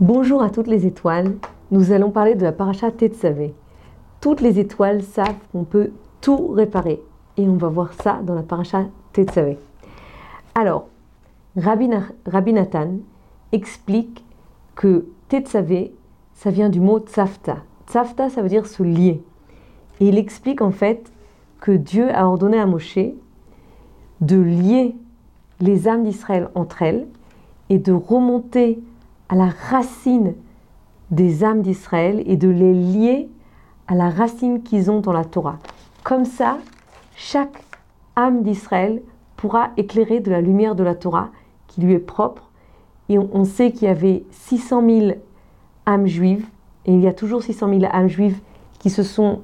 Bonjour à toutes les étoiles. Nous allons parler de la paracha Tetzavé. Toutes les étoiles savent qu'on peut tout réparer. Et on va voir ça dans la paracha Tetzavé. Alors, Rabbi, Rabbi Nathan explique que Tetzavé, ça vient du mot tzafta. Tzafta, ça veut dire se lier. Et il explique en fait que Dieu a ordonné à Moshe de lier les âmes d'Israël entre elles et de remonter à la racine des âmes d'Israël et de les lier à la racine qu'ils ont dans la Torah. Comme ça, chaque âme d'Israël pourra éclairer de la lumière de la Torah qui lui est propre. Et on sait qu'il y avait 600 000 âmes juives, et il y a toujours 600 000 âmes juives qui se sont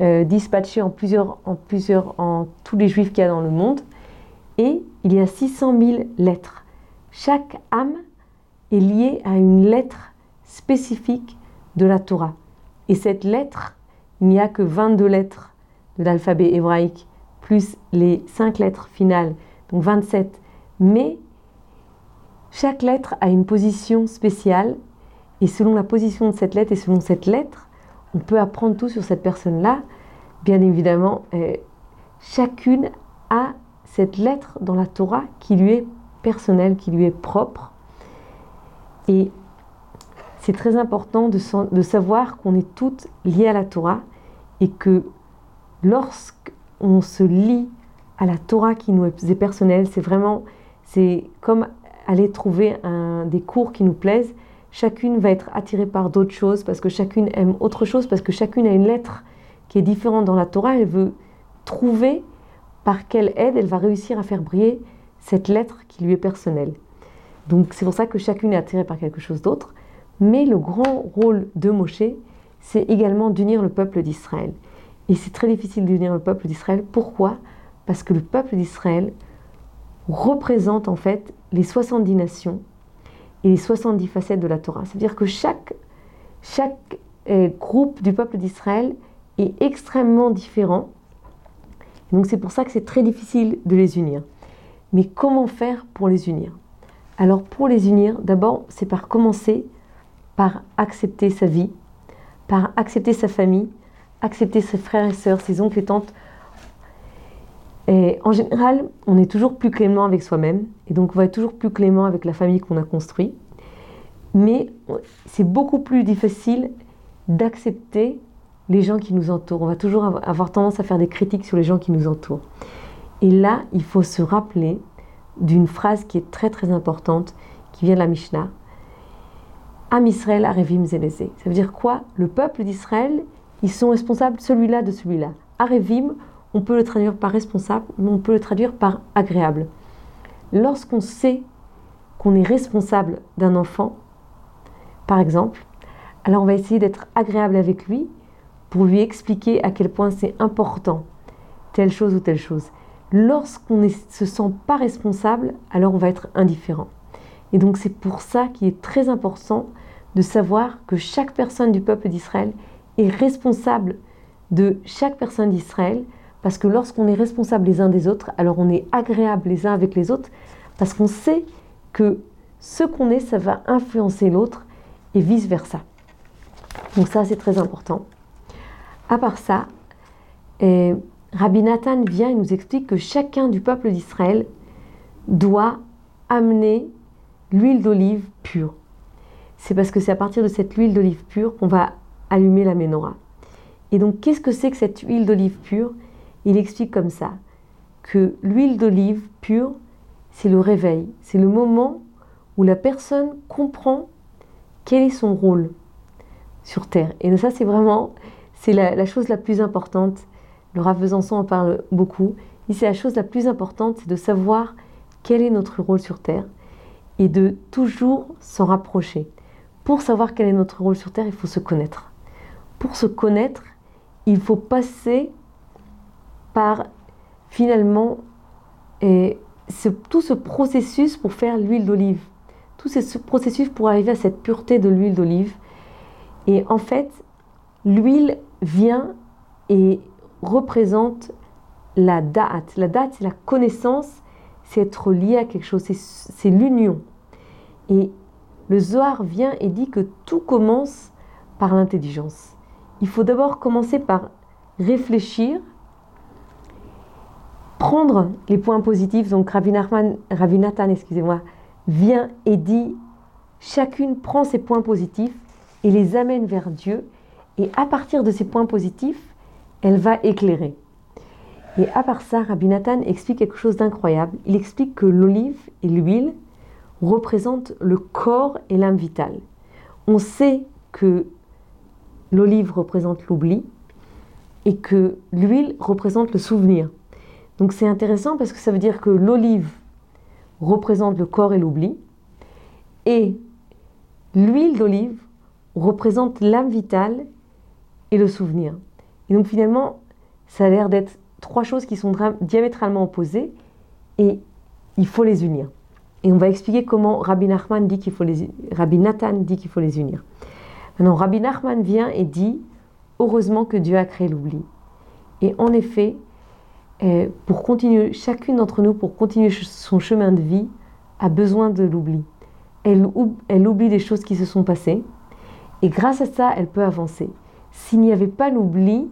euh, dispatchées en plusieurs, en plusieurs, en tous les juifs qu'il y a dans le monde. Et il y a 600 000 lettres. Chaque âme est liée à une lettre spécifique de la Torah. Et cette lettre, il n'y a que 22 lettres de l'alphabet hébraïque, plus les 5 lettres finales, donc 27. Mais chaque lettre a une position spéciale, et selon la position de cette lettre et selon cette lettre, on peut apprendre tout sur cette personne-là. Bien évidemment, euh, chacune a cette lettre dans la Torah qui lui est personnelle, qui lui est propre. Et c'est très important de, savoir qu'on est toutes liées à la Torah et que lorsqu'on se lie à la Torah qui nous est personnelle, c'est vraiment, comme aller trouver des cours qui nous plaisent. Chacune va être attirée par d'autres choses parce que chacune aime autre chose, parce que chacune a une lettre qui est différente dans la Torah. Elle veut trouver par quelle aide elle va réussir à faire briller cette lettre qui lui est personnelle. Donc c'est pour ça que chacune est attirée par quelque chose d'autre. Mais le grand rôle de Moshe, c'est également d'unir le peuple d'Israël. Et c'est très difficile d'unir le peuple d'Israël. Pourquoi? Parce que le peuple d'Israël représente en fait les 70 nations et les 70 facettes de la Torah. C'est-à-dire que chaque, chaque euh, groupe du peuple d'Israël est extrêmement différent. Donc c'est pour ça que c'est très difficile de les unir. Mais comment faire pour les unir? Alors pour les unir, d'abord, c'est par commencer par accepter sa vie, par accepter sa famille, accepter ses frères et sœurs, ses oncles et tantes. Et en général, on est toujours plus clément avec soi-même, et donc on va être toujours plus clément avec la famille qu'on a construite. Mais c'est beaucoup plus difficile d'accepter les gens qui nous entourent. On va toujours avoir tendance à faire des critiques sur les gens qui nous entourent. Et là, il faut se rappeler d'une phrase qui est très très importante, qui vient de la Mishnah. Am Israël Arevim Zelezé. Ça veut dire quoi? Le peuple d'Israël, ils sont responsables celui-là de celui-là. Arevim, on peut le traduire par responsable, mais on peut le traduire par agréable. Lorsqu'on sait qu'on est responsable d'un enfant, par exemple, alors on va essayer d'être agréable avec lui pour lui expliquer à quel point c'est important telle chose ou telle chose. Lorsqu'on ne se sent pas responsable, alors on va être indifférent. Et donc c'est pour ça qu'il est très important de savoir que chaque personne du peuple d'Israël est responsable de chaque personne d'Israël, parce que lorsqu'on est responsable les uns des autres, alors on est agréable les uns avec les autres, parce qu'on sait que ce qu'on est, ça va influencer l'autre, et vice-versa. Donc ça, c'est très important. À part ça, eh, Rabbi Nathan vient et nous explique que chacun du peuple d'Israël doit amener l'huile d'olive pure. C'est parce que c'est à partir de cette huile d'olive pure qu'on va allumer la menorah. Et donc, qu'est-ce que c'est que cette huile d'olive pure? Il explique comme ça que l'huile d'olive pure, c'est le réveil, c'est le moment où la personne comprend quel est son rôle sur Terre. Et ça, c'est vraiment, c'est la, chose la plus importante. Le Rav Besançon en parle beaucoup. Ici, la chose la plus importante, c'est de savoir quel est notre rôle sur Terre et de toujours s'en rapprocher. Pour savoir quel est notre rôle sur Terre, il faut se connaître. Pour se connaître, il faut passer par finalement et tout ce processus pour faire l'huile d'olive. Tout ce processus pour arriver à cette pureté de l'huile d'olive. Et en fait, l'huile vient et représente la date. La date, c'est la connaissance, c'est être lié à quelque chose, c'est l'union. Et le Zohar vient et dit que tout commence par l'intelligence. Il faut d'abord commencer par réfléchir, prendre les points positifs. Donc Ravi, Nathan, excusez-moi, vient et dit, chacune prend ses points positifs et les amène vers Dieu. Et à partir de ces points positifs, elle va éclairer. Et à part ça, Rabbi Nathan explique quelque chose d'incroyable. Il explique que l'olive et l'huile représentent le corps et l'âme vitale. On sait que l'olive représente l'oubli et que l'huile représente le souvenir. Donc c'est intéressant parce que ça veut dire que l'olive représente le corps et l'oubli et l'huile d'olive représente l'âme vitale et le souvenir. Et donc finalement, ça a l'air d'être trois choses qui sont diamétralement opposées et il faut les unir. Et on va expliquer comment Rabbi, Nachman dit qu'il faut les, Rabbi Nathan dit qu'il faut les unir. Maintenant, Rabbi Nachman vient et dit Heureusement que Dieu a créé l'oubli. Et en effet, eh, pour continuer, chacune d'entre nous, pour continuer son chemin de vie, a besoin de l'oubli. Elle, elle oublie des choses qui se sont passées. Et grâce à ça, elle peut avancer. S'il n'y avait pas l'oubli,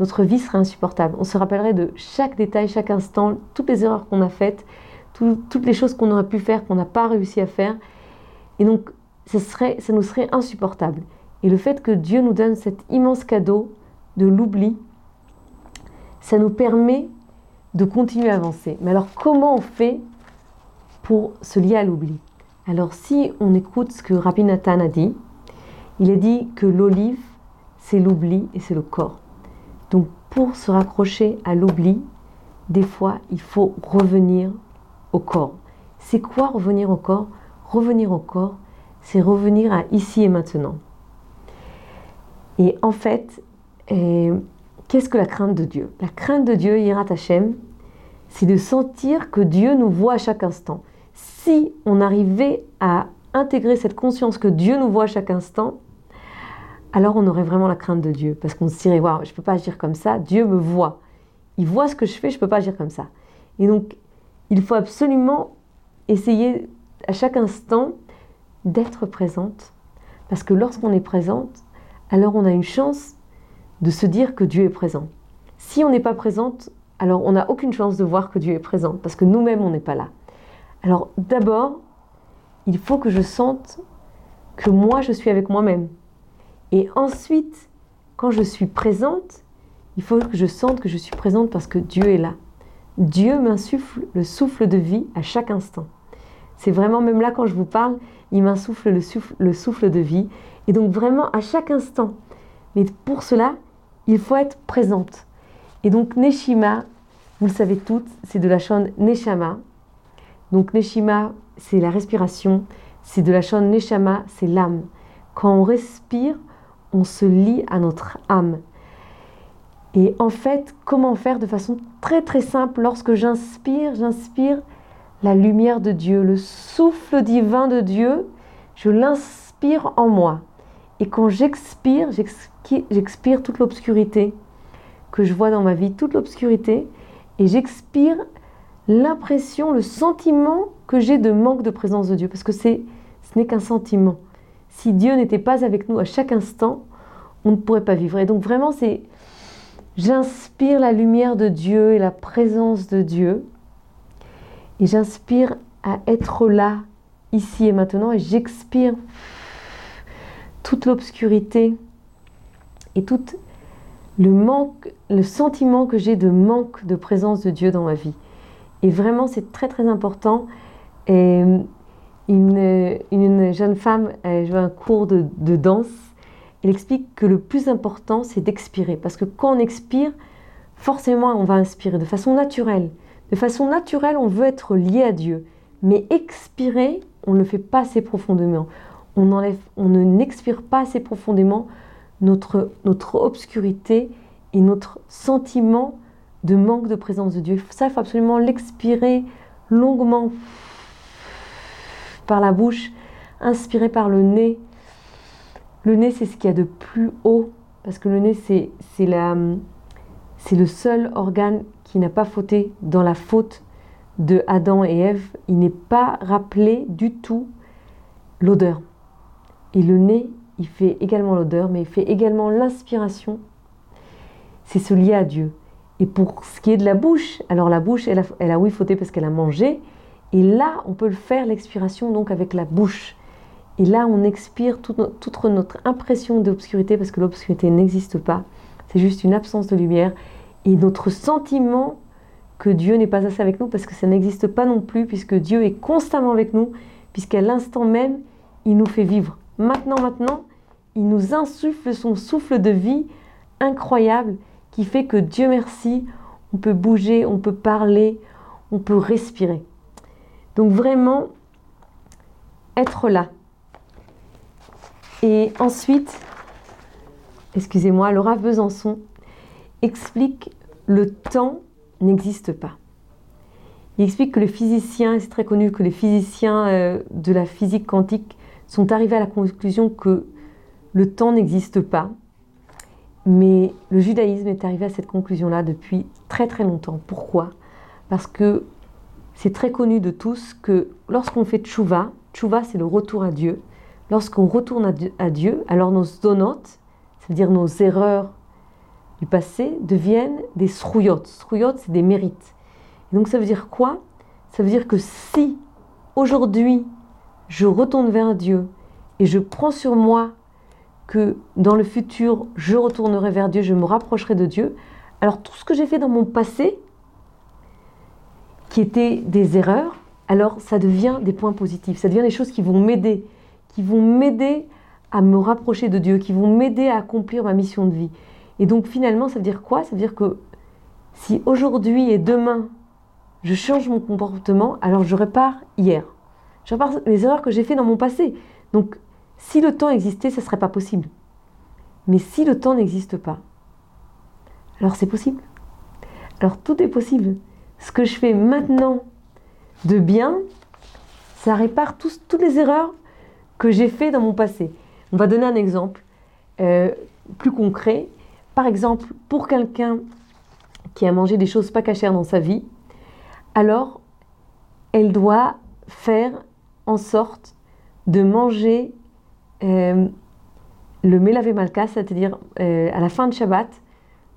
notre vie serait insupportable. On se rappellerait de chaque détail, chaque instant, toutes les erreurs qu'on a faites, toutes les choses qu'on aurait pu faire, qu'on n'a pas réussi à faire. Et donc, ça, ça nous serait insupportable. Et le fait que Dieu nous donne cet immense cadeau de l'oubli, ça nous permet de continuer à avancer. Mais alors comment on fait pour se lier à l'oubli? Alors si on écoute ce que Rabbi Nathan a dit, il a dit que l'olive, c'est l'oubli et c'est le corps. Donc pour se raccrocher à l'oubli, des fois, il faut revenir au corps. C'est quoi revenir au corps? Revenir au corps, c'est revenir à ici et maintenant. Et en fait, euh, qu'est-ce que la crainte de Dieu? La crainte de Dieu, Yirat Hashem, c'est de sentir que Dieu nous voit à chaque instant. Si on arrivait à intégrer cette conscience que Dieu nous voit à chaque instant, alors on aurait vraiment la crainte de Dieu. Parce qu'on se dirait, waouh, je ne peux pas agir comme ça, Dieu me voit. Il voit ce que je fais, je ne peux pas agir comme ça. Et donc, il faut absolument essayer à chaque instant d'être présente. Parce que lorsqu'on est présente, alors on a une chance de se dire que Dieu est présent. Si on n'est pas présente, alors on n'a aucune chance de voir que Dieu est présent, parce que nous-mêmes, on n'est pas là. Alors d'abord, il faut que je sente que moi, je suis avec moi-même. Et ensuite, quand je suis présente, il faut que je sente que je suis présente parce que Dieu est là. Dieu m'insuffle le souffle de vie à chaque instant. C'est vraiment, même là quand je vous parle, il m'insuffle le souffle, le souffle de vie. Et donc vraiment à chaque instant. Mais pour cela, il faut être présente. Et donc Neshima, vous le savez toutes, c'est de la chaîne Neshama. Donc Neshima, c'est la respiration. C'est de la chaîne Neshama, c'est l'âme. Quand on respire, on se lie à notre âme. Et en fait, comment faire de façon très très simple Lorsque j'inspire, j'inspire la lumière de Dieu, le souffle divin de Dieu, je l'inspire en moi. Et quand j'expire, j'expire toute l'obscurité que je vois dans ma vie, toute l'obscurité, et j'expire l'impression, le sentiment que j'ai de manque de présence de Dieu, parce que ce n'est qu'un sentiment. Si Dieu n'était pas avec nous à chaque instant, on ne pourrait pas vivre. Et donc vraiment, c'est, j'inspire la lumière de Dieu et la présence de Dieu, et j'inspire à être là, ici et maintenant, et j'expire toute l'obscurité et tout le manque, le sentiment que j'ai de manque de présence de Dieu dans ma vie. Et vraiment, c'est très très important. Une, une jeune femme, elle joue un cours de, danse. Elle explique que le plus important, c'est d'expirer. Parce que quand on expire, forcément, on va inspirer de façon naturelle. De façon naturelle, on veut être lié à Dieu. Mais expirer, on ne le fait pas assez profondément on, n'expire pas assez profondément notre obscurité et notre sentiment de manque de présence de Dieu. Ça, il faut absolument l'expirer longuement par la bouche, inspirer par le nez. Le nez, c'est ce qu'il y a de plus haut, parce que le nez, c'est, c'est, la, c'est le seul organe qui n'a pas fauté dans la faute de Adam et Ève. Il n'est pas rappelé du tout l'odeur. Et le nez, il fait également l'odeur, mais il fait également l'inspiration. C'est se lier à Dieu. Et pour ce qui est de la bouche, alors la bouche, elle a, elle a oui fauté parce qu'elle a mangé. Et là, on peut le faire, l'expiration, donc avec la bouche. Et là, on expire toute, notre impression d'obscurité parce que l'obscurité n'existe pas. C'est juste une absence de lumière. Et notre sentiment que Dieu n'est pas assez avec nous parce que ça n'existe pas non plus puisque Dieu est constamment avec nous, puisqu'à l'instant même, il nous fait vivre. Maintenant, maintenant, il nous insuffle son souffle de vie incroyable qui fait que Dieu merci, on peut bouger, on peut parler, on peut respirer. Donc vraiment, être là. Et ensuite, excusez-moi, Laura Besançon explique le temps n'existe pas. Il explique que les physiciens, c'est très connu que les physiciens euh, de la physique quantique sont arrivés à la conclusion que le temps n'existe pas. Mais le judaïsme est arrivé à cette conclusion-là depuis très très longtemps. Pourquoi? Parce que c'est très connu de tous que lorsqu'on fait tchouva, tchouva c'est le retour à Dieu, lorsqu'on retourne à Dieu, alors nos donotes, c'est-à-dire nos erreurs du passé, deviennent des srouillotes. Srouillotes, c'est des mérites. donc ça veut dire quoi? Ça veut dire que si aujourd'hui je retourne vers Dieu et je prends sur moi que dans le futur je retournerai vers Dieu, je me rapprocherai de Dieu, alors tout ce que j'ai fait dans mon passé, qui étaient des erreurs, alors ça devient des points positifs, ça devient des choses qui vont m'aider, qui vont m'aider à me rapprocher de Dieu, qui vont m'aider à accomplir ma mission de vie. Et donc finalement, ça veut dire quoi? Ça veut dire que si aujourd'hui et demain, je change mon comportement, alors je répare hier. Je répare les erreurs que j'ai faites dans mon passé. Donc si le temps existait, ce ne serait pas possible. Mais si le temps n'existe pas, alors c'est possible. Alors tout est possible ce que je fais maintenant de bien, ça répare toutes les erreurs que j'ai fait dans mon passé. On va donner un exemple euh, plus concret. Par exemple, pour quelqu'un qui a mangé des choses pas cachères dans sa vie, alors elle doit faire en sorte de manger euh, le Melave Malka, c'est-à-dire euh, à la fin de Shabbat,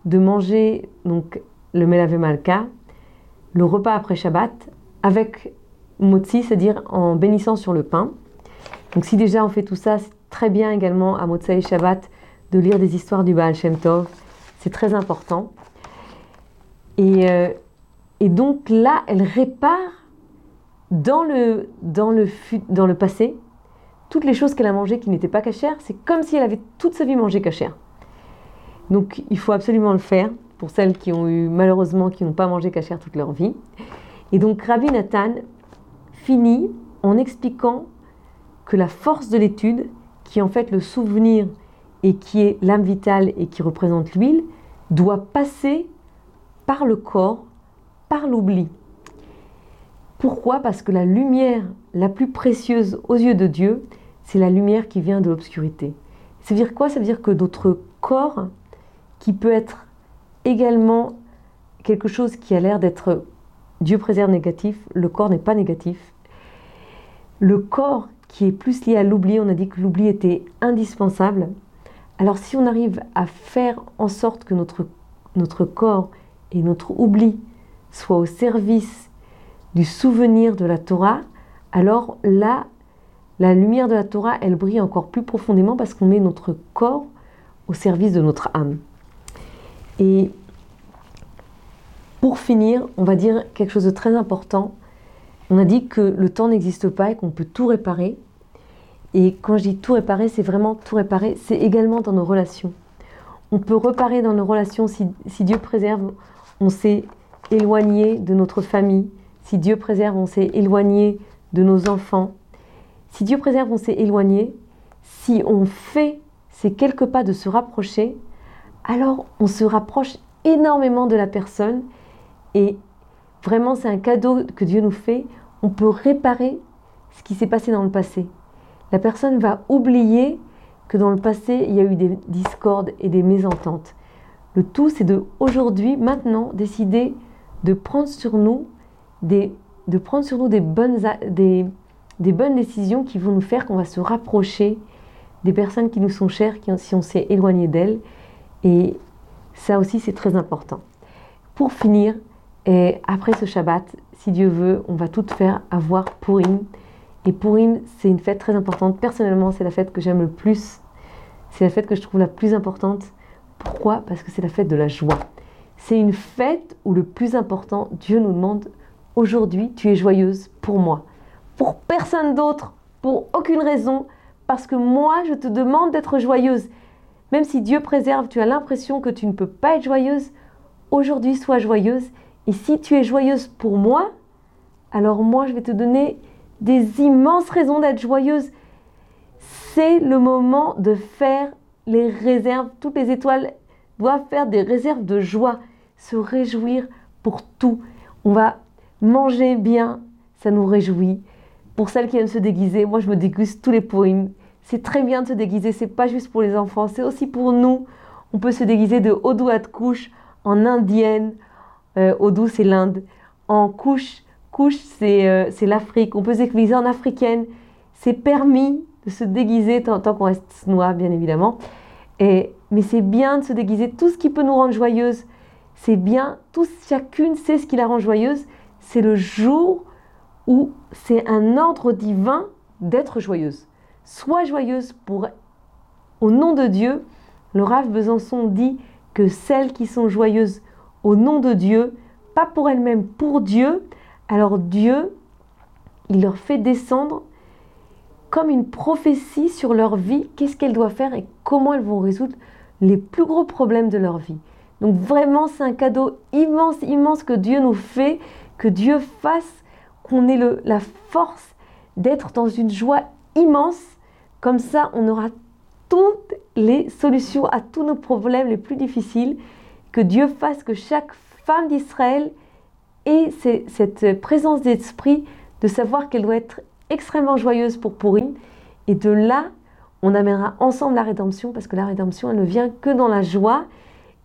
de manger le Melave Malka le repas après Shabbat avec motzi, c'est-à-dire en bénissant sur le pain. Donc si déjà on fait tout ça, c'est très bien également à Motsai Shabbat de lire des histoires du Baal Shem Tov. C'est très important. Et, euh, donc là, elle répare dans le, dans le, dans le passé toutes les choses qu'elle a mangées qui n'étaient pas cachères. C'est comme si elle avait toute sa vie mangé cachère. Donc il faut absolument le faire pour celles qui ont eu malheureusement qui n'ont pas mangé cachère toute leur vie. Et donc Rabbi Nathan finit en expliquant que la force de l'étude, qui est en fait le souvenir et qui est l'âme vitale et qui représente l'huile, doit passer par le corps, par l'oubli. Pourquoi? Parce que la lumière la plus précieuse aux yeux de Dieu, c'est la lumière qui vient de l'obscurité. Ça veut dire quoi? Ça veut dire que notre corps, qui peut être également quelque chose qui a l'air d'être Dieu préserve négatif, le corps n'est pas négatif. Le corps qui est plus lié à l'oubli, on a dit que l'oubli était indispensable. Alors si on arrive à faire en sorte que notre, notre corps et notre oubli soient au service du souvenir de la Torah, alors là, la lumière de la Torah, elle brille encore plus profondément parce qu'on met notre corps au service de notre âme. Et pour finir, on va dire quelque chose de très important. On a dit que le temps n'existe pas et qu'on peut tout réparer. Et quand je dis tout réparer, c'est vraiment tout réparer. C'est également dans nos relations. On peut reparer dans nos relations si, Dieu préserve, on s'est éloigné de notre famille. Si Dieu préserve, on s'est éloigné de nos enfants. Si Dieu préserve, on s'est éloigné. Si on fait ces quelques pas de se rapprocher, alors on se rapproche énormément de la personne et vraiment c'est un cadeau que Dieu nous fait. On peut réparer ce qui s'est passé dans le passé. La personne va oublier que dans le passé, il y a eu des discordes et des mésententes. Le tout, c'est de aujourd'hui, maintenant, décider de prendre sur nous des, de prendre sur nous des bonnes, des, des bonnes décisions qui vont nous faire qu'on va se rapprocher des personnes qui nous sont chères si on s'est éloigné d'elles. Et ça aussi, c'est très important. Pour finir, et après ce Shabbat, si Dieu veut, on va tout faire avoir Purim. Et Purim, c'est une fête très importante. Personnellement, c'est la fête que j'aime le plus. C'est la fête que je trouve la plus importante. Pourquoi? Parce que c'est la fête de la joie. C'est une fête où le plus important, Dieu nous demande aujourd'hui, tu es joyeuse pour moi. Pour personne d'autre, pour aucune raison, parce que moi, je te demande d'être joyeuse. Même si Dieu préserve, tu as l'impression que tu ne peux pas être joyeuse, aujourd'hui sois joyeuse. Et si tu es joyeuse pour moi, alors moi, je vais te donner des immenses raisons d'être joyeuse. C'est le moment de faire les réserves. Toutes les étoiles doivent faire des réserves de joie, se réjouir pour tout. On va manger bien, ça nous réjouit. Pour celles qui aiment se déguiser, moi je me déguste tous les poèmes. C'est très bien de se déguiser, c'est pas juste pour les enfants, c'est aussi pour nous. On peut se déguiser de Odu à couche en indienne. Euh, Odu c'est l'Inde. En couche, couche euh, c'est l'Afrique. On peut se déguiser en africaine. C'est permis de se déguiser tant, qu'on reste noir, bien évidemment. Et, mais c'est bien de se déguiser. Tout ce qui peut nous rendre joyeuse, c'est bien. Tout, chacune sait ce qui la rend joyeuse. C'est le jour où c'est un ordre divin d'être joyeuse. Sois joyeuse pour, au nom de Dieu. Le Rav Besançon dit que celles qui sont joyeuses au nom de Dieu, pas pour elles-mêmes, pour Dieu, alors Dieu, il leur fait descendre comme une prophétie sur leur vie, qu'est-ce qu'elles doivent faire et comment elles vont résoudre les plus gros problèmes de leur vie? Donc vraiment, c'est un cadeau immense, immense que Dieu nous fait, que Dieu fasse qu'on ait la force d'être dans une joie immense comme ça, on aura toutes les solutions à tous nos problèmes les plus difficiles. Que Dieu fasse que chaque femme d'Israël ait cette présence d'esprit de savoir qu'elle doit être extrêmement joyeuse pour Purim. Et de là, on amènera ensemble la rédemption parce que la rédemption, elle ne vient que dans la joie.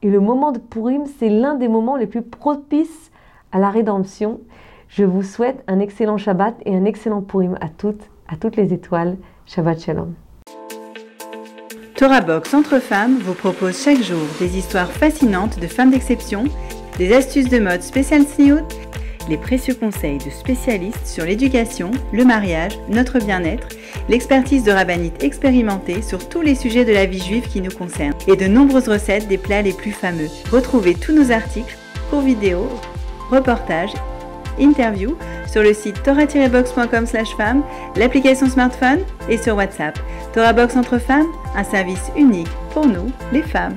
Et le moment de Purim, c'est l'un des moments les plus propices à la rédemption. Je vous souhaite un excellent Shabbat et un excellent Purim à toutes, à toutes les étoiles. Shabbat Shalom. Box Entre Femmes vous propose chaque jour des histoires fascinantes de femmes d'exception, des astuces de mode spéciales sniout, les précieux conseils de spécialistes sur l'éducation, le mariage, notre bien-être, l'expertise de rabbinite expérimentée sur tous les sujets de la vie juive qui nous concernent et de nombreuses recettes des plats les plus fameux. Retrouvez tous nos articles, cours vidéo, reportages, interviews sur le site torah-box.com femme, l'application smartphone et sur WhatsApp. Torah Box entre femmes, un service unique pour nous, les femmes.